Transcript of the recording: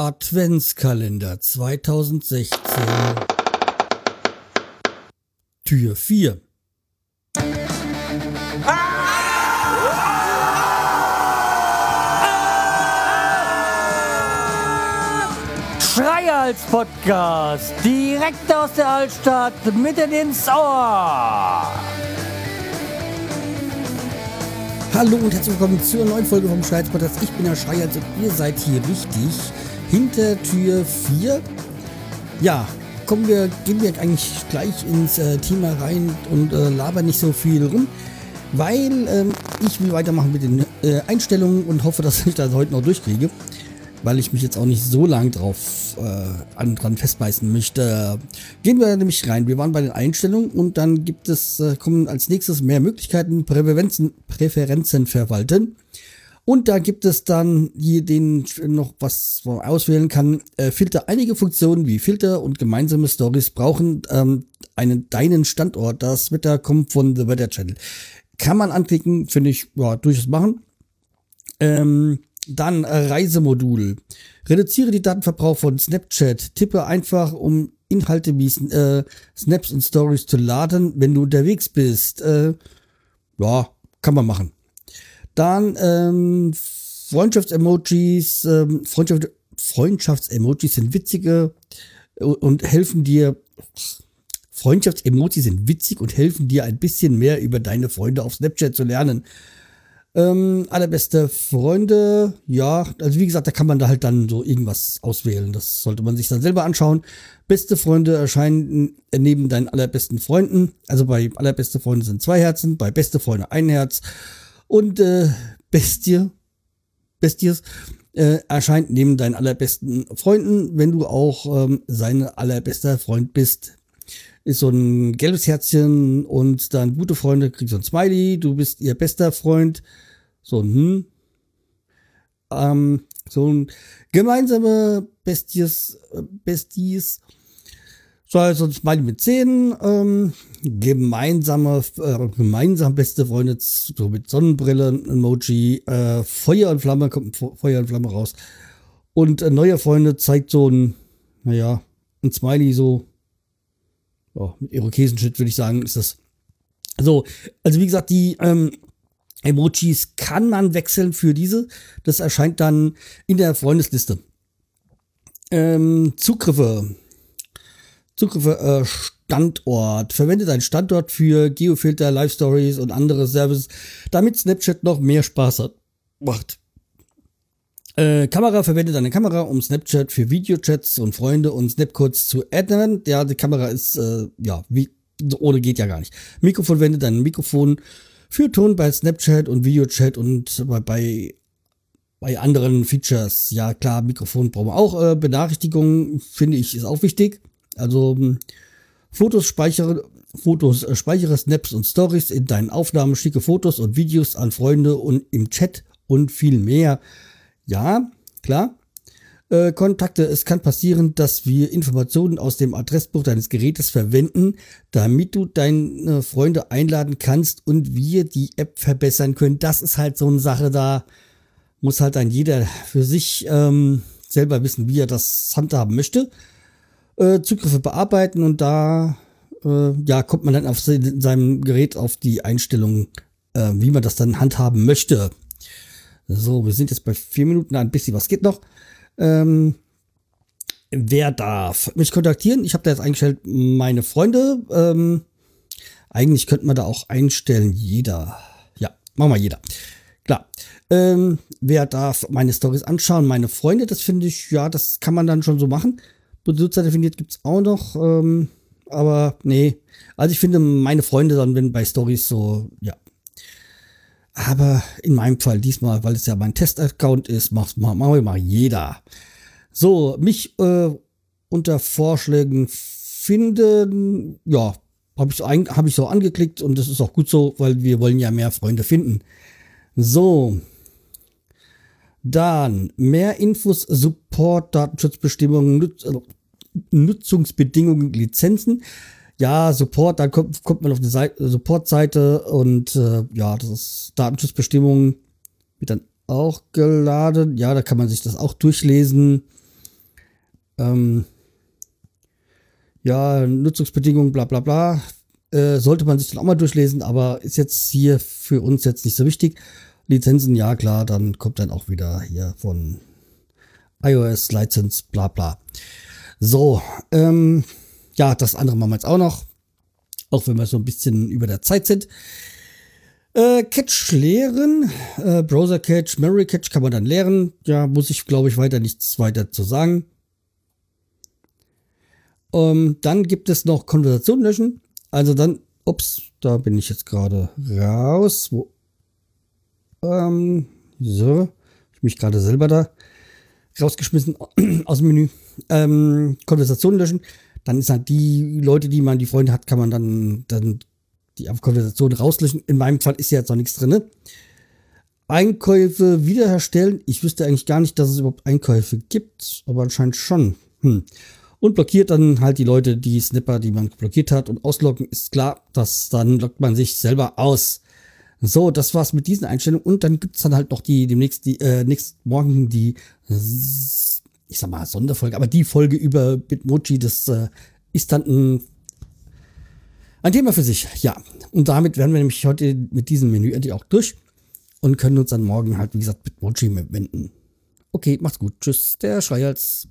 Adventskalender 2016 Tür 4 Schreihals Podcast, direkt aus der Altstadt, mitten ins Ohr. Hallo und herzlich willkommen zur neuen Folge vom Schreihals Podcast. Ich bin der Schreihals und ihr seid hier richtig hinter Tür 4. Ja, kommen wir, gehen wir eigentlich gleich ins äh, Thema rein und äh, labern nicht so viel rum, weil ähm, ich will weitermachen mit den äh, Einstellungen und hoffe, dass ich das heute noch durchkriege weil ich mich jetzt auch nicht so lang drauf äh, dran festbeißen möchte. Gehen wir nämlich rein. Wir waren bei den Einstellungen und dann gibt es, äh, kommen als nächstes mehr Möglichkeiten, Präferenzen, Präferenzen verwalten. Und da gibt es dann hier den noch was man auswählen kann. Äh, Filter. Einige Funktionen wie Filter und gemeinsame Stories brauchen ähm, einen deinen Standort. Das Wetter kommt von The Weather Channel. Kann man anklicken, finde ich, ja, durchaus machen. Ähm, dann äh, Reisemodul. Reduziere die Datenverbrauch von Snapchat. Tippe einfach, um Inhalte wie äh, Snaps und Stories zu laden, wenn du unterwegs bist. Äh, ja, kann man machen. Dann ähm, Freundschafts-Emojis. Ähm, Freundschaft, Freundschafts-Emojis sind witzige und helfen dir. Freundschafts-Emojis sind witzig und helfen dir ein bisschen mehr über deine Freunde auf Snapchat zu lernen. Ähm, allerbeste Freunde, ja, also wie gesagt, da kann man da halt dann so irgendwas auswählen. Das sollte man sich dann selber anschauen. Beste Freunde erscheinen neben deinen allerbesten Freunden. Also bei allerbeste Freunde sind zwei Herzen, bei beste Freunde ein Herz. Und äh, Bestie, Besties äh, erscheint neben deinen allerbesten Freunden, wenn du auch ähm, sein allerbester Freund bist. Ist so ein gelbes Herzchen und dann gute Freunde kriegst so ein Smiley, du bist ihr bester Freund so ein hm. Ähm, so ein gemeinsame Besties, Besties. So, also ein Smiley mit Zähnen, ähm, gemeinsame, äh, gemeinsam beste Freunde, so mit Sonnenbrille, Emoji, äh, Feuer und Flamme, kommt Feuer und Flamme raus. Und äh, neue Freunde zeigt so ein, naja, ein Smiley so, oh, mit Irokesenschnitt würde ich sagen, ist das. So, also wie gesagt, die, ähm, Emojis kann man wechseln für diese. Das erscheint dann in der Freundesliste. Ähm, Zugriffe. Zugriffe, äh, Standort. Verwende deinen Standort für Geofilter, Live Stories und andere Services, damit Snapchat noch mehr Spaß hat. Macht. Äh, Kamera, verwende deine Kamera, um Snapchat für Videochats und Freunde und Snapcodes zu adden. Ja, die Kamera ist, äh, ja, wie, ohne geht ja gar nicht. Mikrofon, verwende dein Mikrofon für Ton bei Snapchat und Videochat und bei, bei anderen Features. Ja, klar, Mikrofon brauchen wir auch. Äh, Benachrichtigungen finde ich ist auch wichtig. Also hm, Fotos speichere, Fotos äh, speichere Snaps und Stories in deinen Aufnahmen, schicke Fotos und Videos an Freunde und im Chat und viel mehr. Ja, klar. Äh, Kontakte. Es kann passieren, dass wir Informationen aus dem Adressbuch deines Gerätes verwenden, damit du deine Freunde einladen kannst und wir die App verbessern können. Das ist halt so eine Sache, da muss halt dann jeder für sich ähm, selber wissen, wie er das handhaben möchte. Äh, Zugriffe bearbeiten und da äh, ja kommt man dann auf seinem Gerät auf die Einstellungen, äh, wie man das dann handhaben möchte. So, wir sind jetzt bei vier Minuten, ein bisschen was geht noch. Ähm, wer darf mich kontaktieren? Ich habe da jetzt eingestellt, meine Freunde. Ähm, eigentlich könnte man da auch einstellen, jeder. Ja, machen wir jeder. Klar. Ähm, wer darf meine Stories anschauen? Meine Freunde, das finde ich, ja, das kann man dann schon so machen. Benutzer definiert gibt es auch noch. Ähm, aber nee. Also ich finde meine Freunde dann, wenn bei Stories so, ja. Aber in meinem Fall diesmal, weil es ja mein Test-Account ist, macht mal, mal, mal jeder. So, mich äh, unter Vorschlägen finden, ja, habe ich, so hab ich so angeklickt und das ist auch gut so, weil wir wollen ja mehr Freunde finden. So. Dann mehr Infos, Support, Datenschutzbestimmungen, also Nutzungsbedingungen, Lizenzen. Ja, Support, da kommt, kommt man auf eine Support-Seite und äh, ja, das ist Datenschutzbestimmungen, wird dann auch geladen. Ja, da kann man sich das auch durchlesen. Ähm, ja, Nutzungsbedingungen, bla bla bla. Äh, sollte man sich dann auch mal durchlesen, aber ist jetzt hier für uns jetzt nicht so wichtig. Lizenzen, ja klar, dann kommt dann auch wieder hier von iOS License, bla bla. So, ähm, ja, das andere machen wir jetzt auch noch. Auch wenn wir so ein bisschen über der Zeit sind. Äh, Catch leeren, äh, Browser Catch, Memory Catch kann man dann leeren. Ja, muss ich glaube ich weiter nichts weiter zu sagen. Ähm, dann gibt es noch Konversation löschen. Also dann, ups, da bin ich jetzt gerade raus. Wo? Ähm, so, ich mich gerade selber da rausgeschmissen aus dem Menü. Ähm, Konversation löschen. Dann ist halt die Leute, die man, die Freunde hat, kann man dann, dann die Konversation rauslöschen. In meinem Fall ist ja jetzt noch nichts drin. Einkäufe wiederherstellen. Ich wüsste eigentlich gar nicht, dass es überhaupt Einkäufe gibt, aber anscheinend schon. Hm. Und blockiert dann halt die Leute, die Snipper, die man blockiert hat. Und ausloggen ist klar, dass dann lockt man sich selber aus. So, das war's mit diesen Einstellungen. Und dann gibt's dann halt noch die demnächst, die, äh, nächsten Morgen die, ich sag mal, Sonderfolge, aber die Folge über Bitmoji, das äh, ist dann ein ein Thema für sich, ja. Und damit werden wir nämlich heute mit diesem Menü endlich auch durch und können uns dann morgen halt, wie gesagt, mit Mochi wenden. Okay, macht's gut. Tschüss, der Schreihals.